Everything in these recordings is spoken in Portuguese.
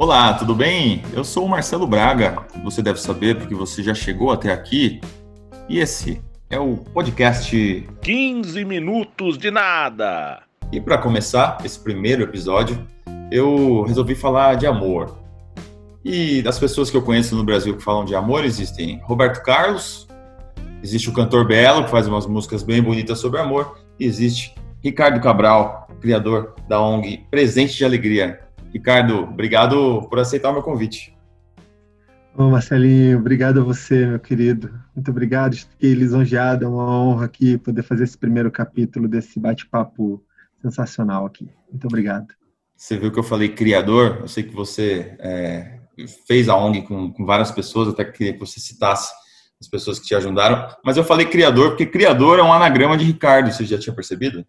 Olá, tudo bem? Eu sou o Marcelo Braga. Você deve saber porque você já chegou até aqui. E esse é o podcast 15 minutos de nada. E para começar esse primeiro episódio, eu resolvi falar de amor. E das pessoas que eu conheço no Brasil que falam de amor existem Roberto Carlos, existe o cantor Belo que faz umas músicas bem bonitas sobre amor, e existe Ricardo Cabral, criador da ONG Presente de Alegria. Ricardo, obrigado por aceitar o meu convite. Ô Marcelinho, obrigado a você, meu querido. Muito obrigado, fiquei lisonjeado, é uma honra aqui poder fazer esse primeiro capítulo desse bate-papo sensacional aqui. Muito obrigado. Você viu que eu falei criador, eu sei que você é, fez a ONG com, com várias pessoas, até queria que você citasse as pessoas que te ajudaram, mas eu falei criador porque criador é um anagrama de Ricardo, você já tinha percebido?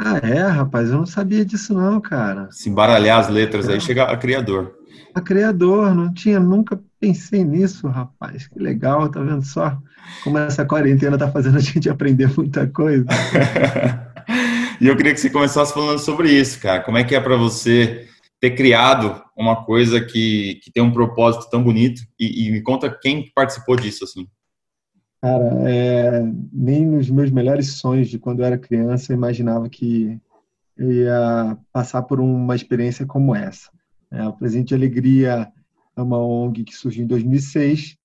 Ah, é, rapaz, eu não sabia disso não, cara. Se embaralhar as letras é. aí, chega a criador. A criador, não tinha, nunca pensei nisso, rapaz. Que legal, tá vendo só como essa quarentena tá fazendo a gente aprender muita coisa. e eu queria que você começasse falando sobre isso, cara. Como é que é para você ter criado uma coisa que, que tem um propósito tão bonito? E, e me conta quem participou disso, assim. Cara, é, nem nos meus melhores sonhos de quando eu era criança eu imaginava que eu ia passar por uma experiência como essa. É, o Presente de Alegria é uma ONG que surgiu em 2006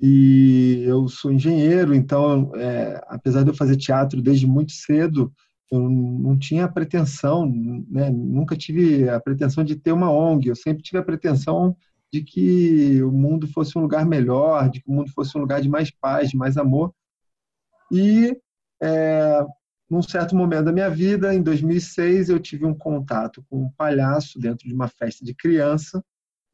e eu sou engenheiro, então, é, apesar de eu fazer teatro desde muito cedo, eu não tinha a pretensão, né, nunca tive a pretensão de ter uma ONG, eu sempre tive a pretensão de que o mundo fosse um lugar melhor, de que o mundo fosse um lugar de mais paz, de mais amor. E, é, num certo momento da minha vida, em 2006, eu tive um contato com um palhaço dentro de uma festa de criança,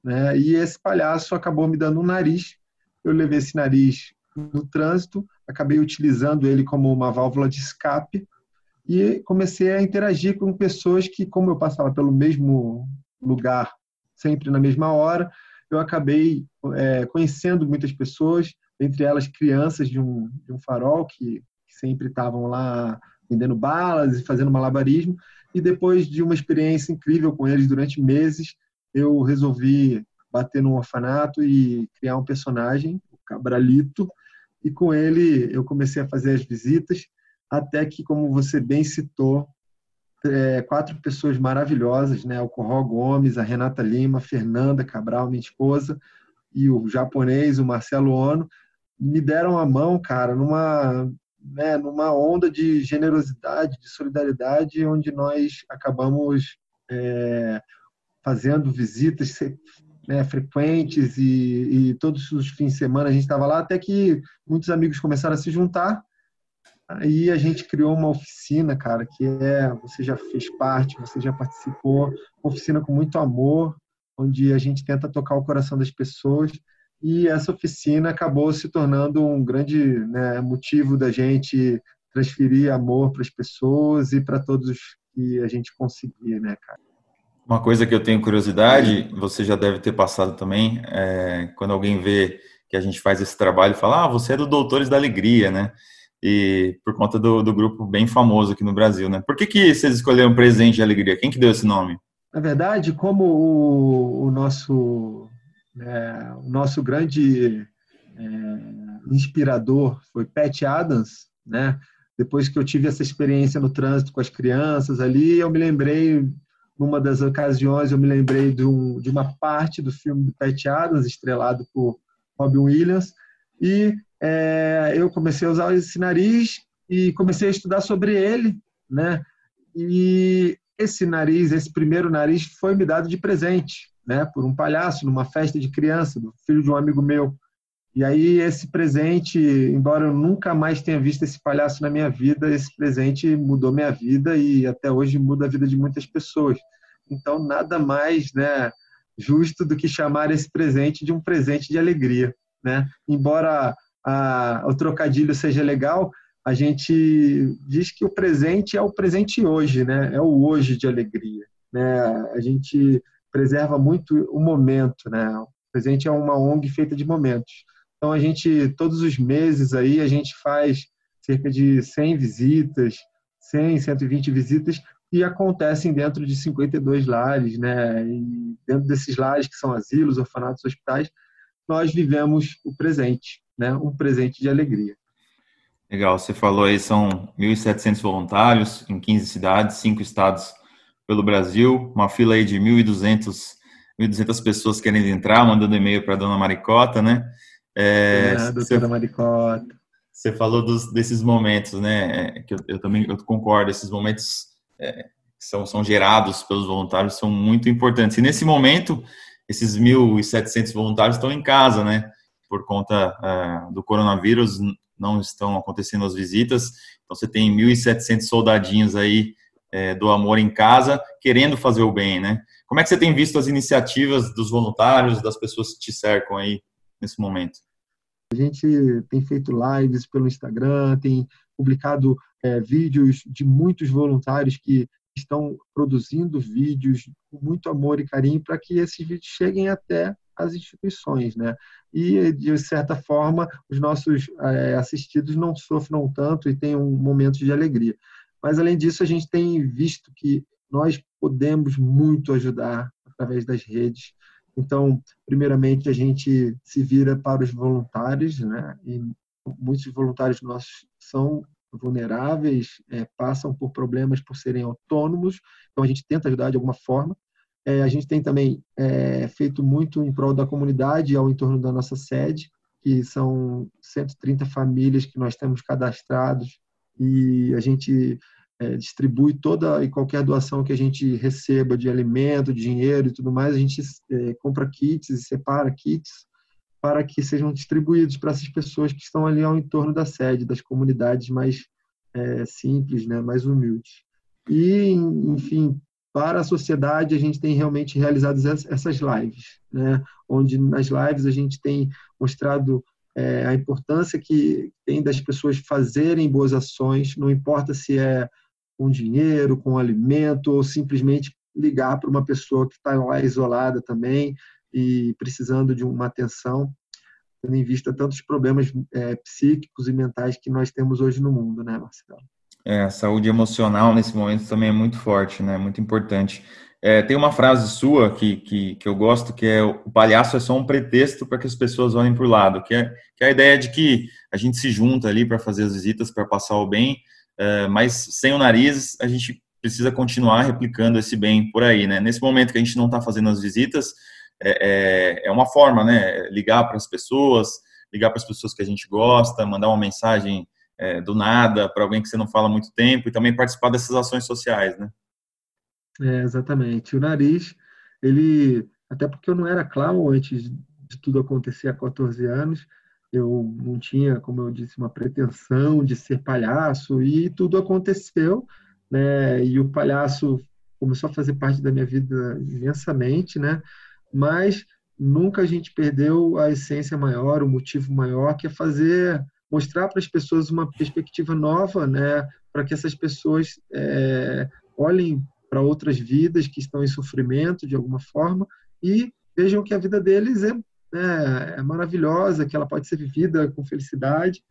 né? E esse palhaço acabou me dando um nariz. Eu levei esse nariz no trânsito, acabei utilizando ele como uma válvula de escape e comecei a interagir com pessoas que, como eu passava pelo mesmo lugar sempre na mesma hora, eu acabei é, conhecendo muitas pessoas, entre elas crianças de um, de um farol que, que sempre estavam lá vendendo balas e fazendo malabarismo. E depois de uma experiência incrível com eles durante meses, eu resolvi bater num orfanato e criar um personagem, o Cabralito, e com ele eu comecei a fazer as visitas, até que, como você bem citou, é, quatro pessoas maravilhosas, né? O Corró Gomes, a Renata Lima, Fernanda Cabral, minha esposa, e o japonês, o Marcelo Ono, me deram a mão, cara, numa, né, numa onda de generosidade, de solidariedade, onde nós acabamos é, fazendo visitas né, frequentes e, e, todos os fins de semana a gente estava lá, até que muitos amigos começaram a se juntar Aí a gente criou uma oficina, cara, que é, você já fez parte, você já participou, uma oficina com muito amor, onde a gente tenta tocar o coração das pessoas. E essa oficina acabou se tornando um grande né, motivo da gente transferir amor para as pessoas e para todos que a gente conseguir, né, cara? Uma coisa que eu tenho curiosidade, você já deve ter passado também, é, quando alguém vê que a gente faz esse trabalho, fala, ah, você é do Doutores da Alegria, né? E por conta do, do grupo bem famoso aqui no Brasil, né? Por que, que vocês escolheram Presente de Alegria? Quem que deu esse nome? Na verdade, como o, o nosso, é, o nosso grande é, inspirador foi Pat Adams, né? Depois que eu tive essa experiência no trânsito com as crianças ali, eu me lembrei, numa das ocasiões, eu me lembrei de, um, de uma parte do filme do Pat Adams, estrelado por Robin Williams, e é, eu comecei a usar esse nariz e comecei a estudar sobre ele, né? E esse nariz, esse primeiro nariz, foi me dado de presente, né? Por um palhaço numa festa de criança, do filho de um amigo meu. E aí esse presente, embora eu nunca mais tenha visto esse palhaço na minha vida, esse presente mudou minha vida e até hoje muda a vida de muitas pessoas. Então nada mais, né, justo do que chamar esse presente de um presente de alegria, né? Embora a, o trocadilho seja legal, a gente diz que o presente é o presente hoje, né? É o hoje de alegria, né? A gente preserva muito o momento, né? O presente é uma ONG feita de momentos. Então a gente todos os meses aí a gente faz cerca de 100 visitas, 100, 120 visitas e acontecem dentro de 52 lares, né? E dentro desses lares que são asilos, orfanatos, hospitais, nós vivemos o presente, né? Um presente de alegria. Legal, você falou aí são 1.700 voluntários em 15 cidades, 5 estados pelo Brasil, uma fila aí de 1.200 1.200 pessoas querendo entrar, mandando e-mail para a dona Maricota, né? É, é doutora Maricota. Você falou dos, desses momentos, né? É, que eu, eu, também eu concordo, esses momentos é, são, são gerados pelos voluntários são muito importantes. E nesse momento, esses 1.700 voluntários estão em casa, né? Por conta uh, do coronavírus, não estão acontecendo as visitas. Então, você tem 1.700 soldadinhos aí é, do amor em casa, querendo fazer o bem, né? Como é que você tem visto as iniciativas dos voluntários, das pessoas que te cercam aí nesse momento? A gente tem feito lives pelo Instagram, tem publicado é, vídeos de muitos voluntários que estão produzindo vídeos com muito amor e carinho para que esses vídeos cheguem até as instituições, né? E de certa forma os nossos é, assistidos não sofram tanto e tenham momentos de alegria. Mas além disso a gente tem visto que nós podemos muito ajudar através das redes. Então, primeiramente, a gente se vira para os voluntários, né? E muitos voluntários nossos são vulneráveis, é, passam por problemas por serem autônomos, então a gente tenta ajudar de alguma forma. É, a gente tem também é, feito muito em prol da comunidade ao entorno da nossa sede, que são 130 famílias que nós temos cadastrados e a gente é, distribui toda e qualquer doação que a gente receba de alimento, dinheiro e tudo mais, a gente é, compra kits e separa kits para que sejam distribuídos para essas pessoas que estão ali ao entorno da sede, das comunidades mais é, simples, né, mais humildes. E, enfim, para a sociedade, a gente tem realmente realizado essas lives, né, onde nas lives a gente tem mostrado é, a importância que tem das pessoas fazerem boas ações, não importa se é com dinheiro, com alimento, ou simplesmente ligar para uma pessoa que está lá isolada também e precisando de uma atenção, tendo em vista tantos problemas é, psíquicos e mentais que nós temos hoje no mundo, né, Marcelo? É, a saúde emocional nesse momento também é muito forte, né? Muito importante. É, tem uma frase sua que, que, que eu gosto, que é o palhaço é só um pretexto para que as pessoas olhem para o lado, que é, que é a ideia de que a gente se junta ali para fazer as visitas, para passar o bem, é, mas sem o nariz, a gente precisa continuar replicando esse bem por aí, né? Nesse momento que a gente não está fazendo as visitas, é, é, é uma forma, né? Ligar para as pessoas, ligar para as pessoas que a gente gosta, mandar uma mensagem é, do nada para alguém que você não fala há muito tempo e também participar dessas ações sociais, né? É, exatamente. O nariz, ele, até porque eu não era clown antes de tudo acontecer há 14 anos, eu não tinha, como eu disse, uma pretensão de ser palhaço e tudo aconteceu, né? E o palhaço começou a fazer parte da minha vida imensamente, né? Mas nunca a gente perdeu a essência maior, o motivo maior, que é fazer, mostrar para as pessoas uma perspectiva nova, né? Para que essas pessoas é, olhem para outras vidas que estão em sofrimento de alguma forma e vejam que a vida deles é né, é maravilhosa, que ela pode ser vivida com felicidade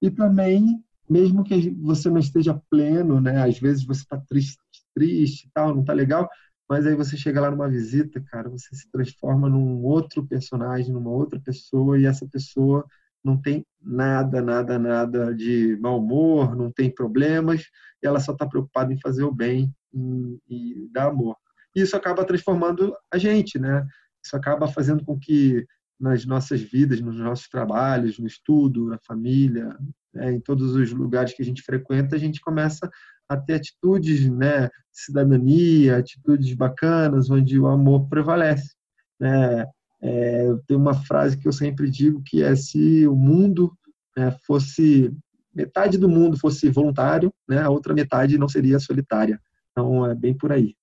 e também mesmo que você não esteja pleno, né? Às vezes você está triste, triste, tal, não está legal, mas aí você chega lá numa visita, cara, você se transforma num outro personagem, numa outra pessoa e essa pessoa não tem nada, nada, nada de mau humor, não tem problemas, e ela só está preocupada em fazer o bem e, dar amor. E isso acaba transformando a gente, né? Isso acaba fazendo com que nas nossas vidas, nos nossos trabalhos, no estudo, na família, né, em todos os lugares que a gente frequenta, a gente começa a ter atitudes, né, cidadania, atitudes bacanas, onde o amor prevalece. Né? É, tem uma frase que eu sempre digo que é se o mundo né, fosse metade do mundo fosse voluntário, né, a outra metade não seria solitária. Então é bem por aí.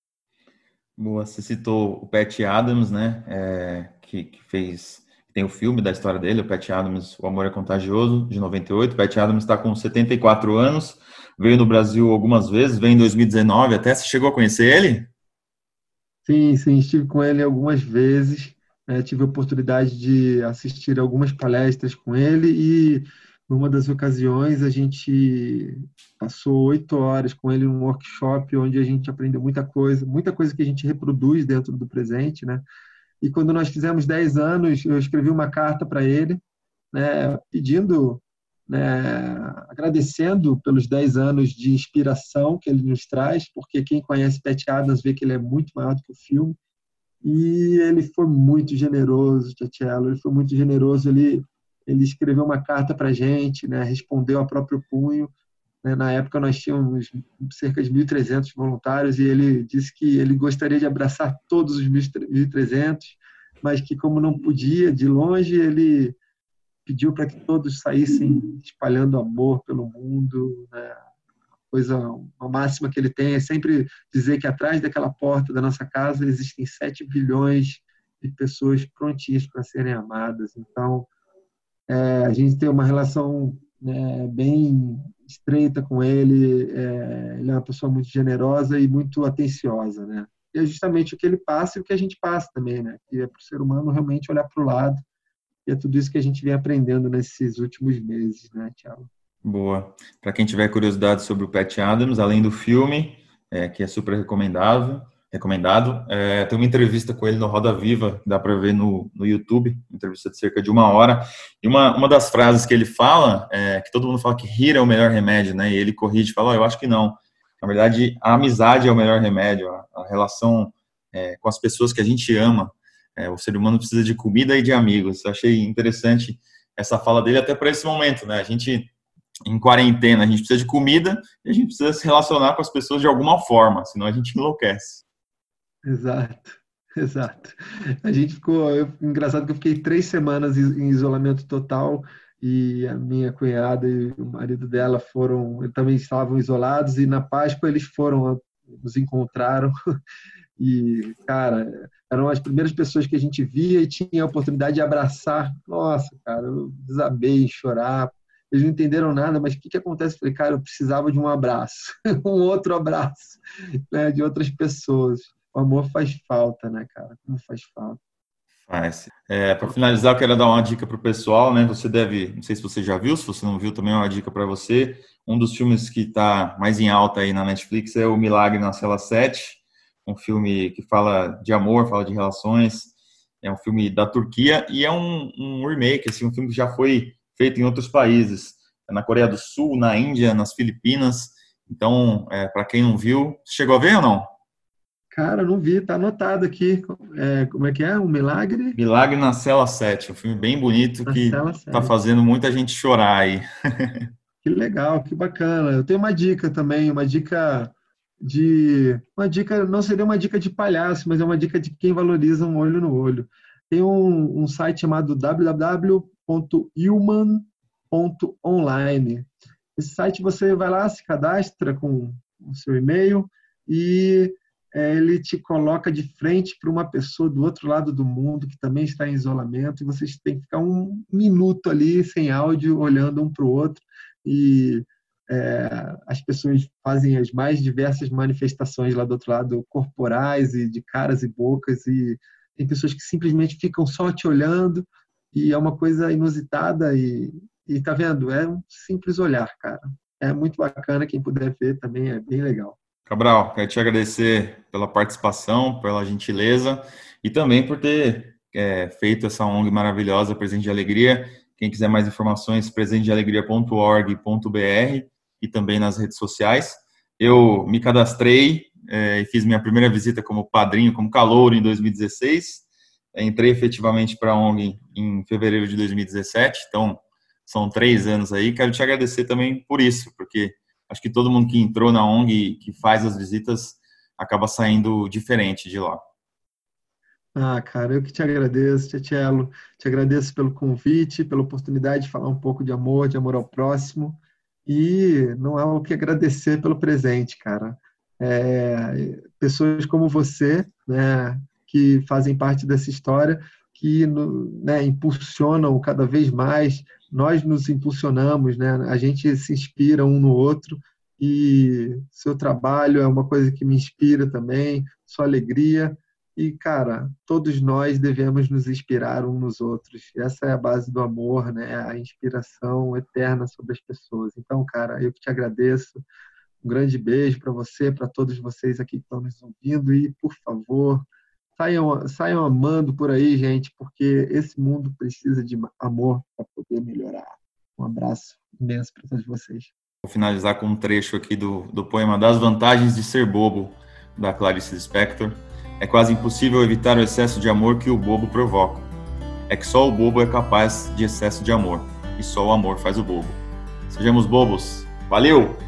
Boa, você citou o Pat Adams, né, é, que, que fez tem o filme da história dele, o Pat Adams, O Amor é Contagioso, de 98. O Pat Adams está com 74 anos, veio no Brasil algumas vezes, veio em 2019 até. Você chegou a conhecer ele? Sim, sim, estive com ele algumas vezes. Né, tive a oportunidade de assistir algumas palestras com ele e numa das ocasiões, a gente passou oito horas com ele num workshop onde a gente aprendeu muita coisa, muita coisa que a gente reproduz dentro do presente, né? E quando nós fizemos dez anos, eu escrevi uma carta para ele, né, pedindo, né, agradecendo pelos dez anos de inspiração que ele nos traz, porque quem conhece Pat Adams vê que ele é muito maior do que o filme. E ele foi muito generoso, Tchelo, ele foi muito generoso, ele ele escreveu uma carta para a gente, né, respondeu a próprio punho. Né, na época nós tínhamos cerca de 1.300 voluntários e ele disse que ele gostaria de abraçar todos os 1.300, mas que como não podia de longe, ele pediu para que todos saíssem espalhando amor pelo mundo. Né? Coisa, uma máxima que ele tem é sempre dizer que atrás daquela porta da nossa casa existem 7 bilhões de pessoas prontinhas para serem amadas. Então, é, a gente tem uma relação né, bem estreita com ele. É, ele é uma pessoa muito generosa e muito atenciosa, né? E é justamente o que ele passa e o que a gente passa também, né? Que é para o ser humano realmente olhar para o lado. E é tudo isso que a gente vem aprendendo nesses últimos meses, né, Tiago? Boa. Para quem tiver curiosidade sobre o Pat Adams, além do filme, é, que é super recomendável, recomendado. É, tem uma entrevista com ele no Roda Viva, dá para ver no, no YouTube, entrevista de cerca de uma hora. E uma, uma das frases que ele fala, é, que todo mundo fala que rir é o melhor remédio, né? E ele corrige e fala, oh, eu acho que não. Na verdade, a amizade é o melhor remédio, a, a relação é, com as pessoas que a gente ama. É, o ser humano precisa de comida e de amigos. Eu achei interessante essa fala dele até para esse momento, né? A gente em quarentena, a gente precisa de comida e a gente precisa se relacionar com as pessoas de alguma forma, senão a gente enlouquece. Exato, exato. A gente ficou. Eu, engraçado que eu fiquei três semanas em isolamento total e a minha cunhada e o marido dela foram, também estavam isolados e na Páscoa eles foram, nos encontraram e, cara, eram as primeiras pessoas que a gente via e tinha a oportunidade de abraçar. Nossa, cara, eu desabei em chorar. Eles não entenderam nada, mas o que, que acontece? Eu falei, cara, eu precisava de um abraço, um outro abraço, né, de outras pessoas o amor faz falta, né, cara? Como faz falta. Faz. É, para finalizar, eu quero dar uma dica para o pessoal, né? Você deve, não sei se você já viu, se você não viu, também é uma dica para você. Um dos filmes que está mais em alta aí na Netflix é O Milagre na Cela 7, um filme que fala de amor, fala de relações. É um filme da Turquia e é um, um remake, assim, um filme que já foi feito em outros países, é na Coreia do Sul, na Índia, nas Filipinas. Então, é, para quem não viu, chegou a ver ou não? Cara, não vi, tá anotado aqui. É, como é que é? Um milagre? Milagre na Cela 7, um filme bem bonito na que tá fazendo muita gente chorar aí. que legal, que bacana. Eu tenho uma dica também, uma dica de. Uma dica, não seria uma dica de palhaço, mas é uma dica de quem valoriza um olho no olho. Tem um, um site chamado www.human.online. Esse site você vai lá, se cadastra com o seu e-mail e é, ele te coloca de frente para uma pessoa do outro lado do mundo que também está em isolamento e vocês têm que ficar um minuto ali sem áudio, olhando um para o outro e é, as pessoas fazem as mais diversas manifestações lá do outro lado, corporais e de caras e bocas e tem pessoas que simplesmente ficam só te olhando e é uma coisa inusitada e, e tá vendo? É um simples olhar, cara. É muito bacana, quem puder ver também é bem legal. Cabral, quero te agradecer pela participação, pela gentileza e também por ter é, feito essa ONG maravilhosa, Presente de Alegria. Quem quiser mais informações, presentedealegria.org.br e também nas redes sociais. Eu me cadastrei é, e fiz minha primeira visita como padrinho, como calouro em 2016. Entrei efetivamente para a ONG em fevereiro de 2017, então são três anos aí. Quero te agradecer também por isso, porque acho que todo mundo que entrou na ONG, que faz as visitas, acaba saindo diferente de lá. Ah, cara, eu que te agradeço, Tchelo. Te agradeço pelo convite, pela oportunidade de falar um pouco de amor, de amor ao próximo. E não há o que agradecer pelo presente, cara. É, pessoas como você, né, que fazem parte dessa história, que né, impulsionam cada vez mais nós nos impulsionamos, né? A gente se inspira um no outro e seu trabalho é uma coisa que me inspira também, sua alegria E, cara, todos nós devemos nos inspirar uns nos outros. Essa é a base do amor, né? A inspiração eterna sobre as pessoas. Então, cara, eu que te agradeço. Um grande beijo para você, para todos vocês aqui que estão nos ouvindo. E, por favor, saiam, saiam amando por aí, gente, porque esse mundo precisa de amor para poder melhorar. Um abraço imenso para todos vocês. Vou finalizar com um trecho aqui do, do poema Das Vantagens de Ser Bobo, da Clarice Lispector. É quase impossível evitar o excesso de amor que o bobo provoca. É que só o bobo é capaz de excesso de amor, e só o amor faz o bobo. Sejamos bobos. Valeu!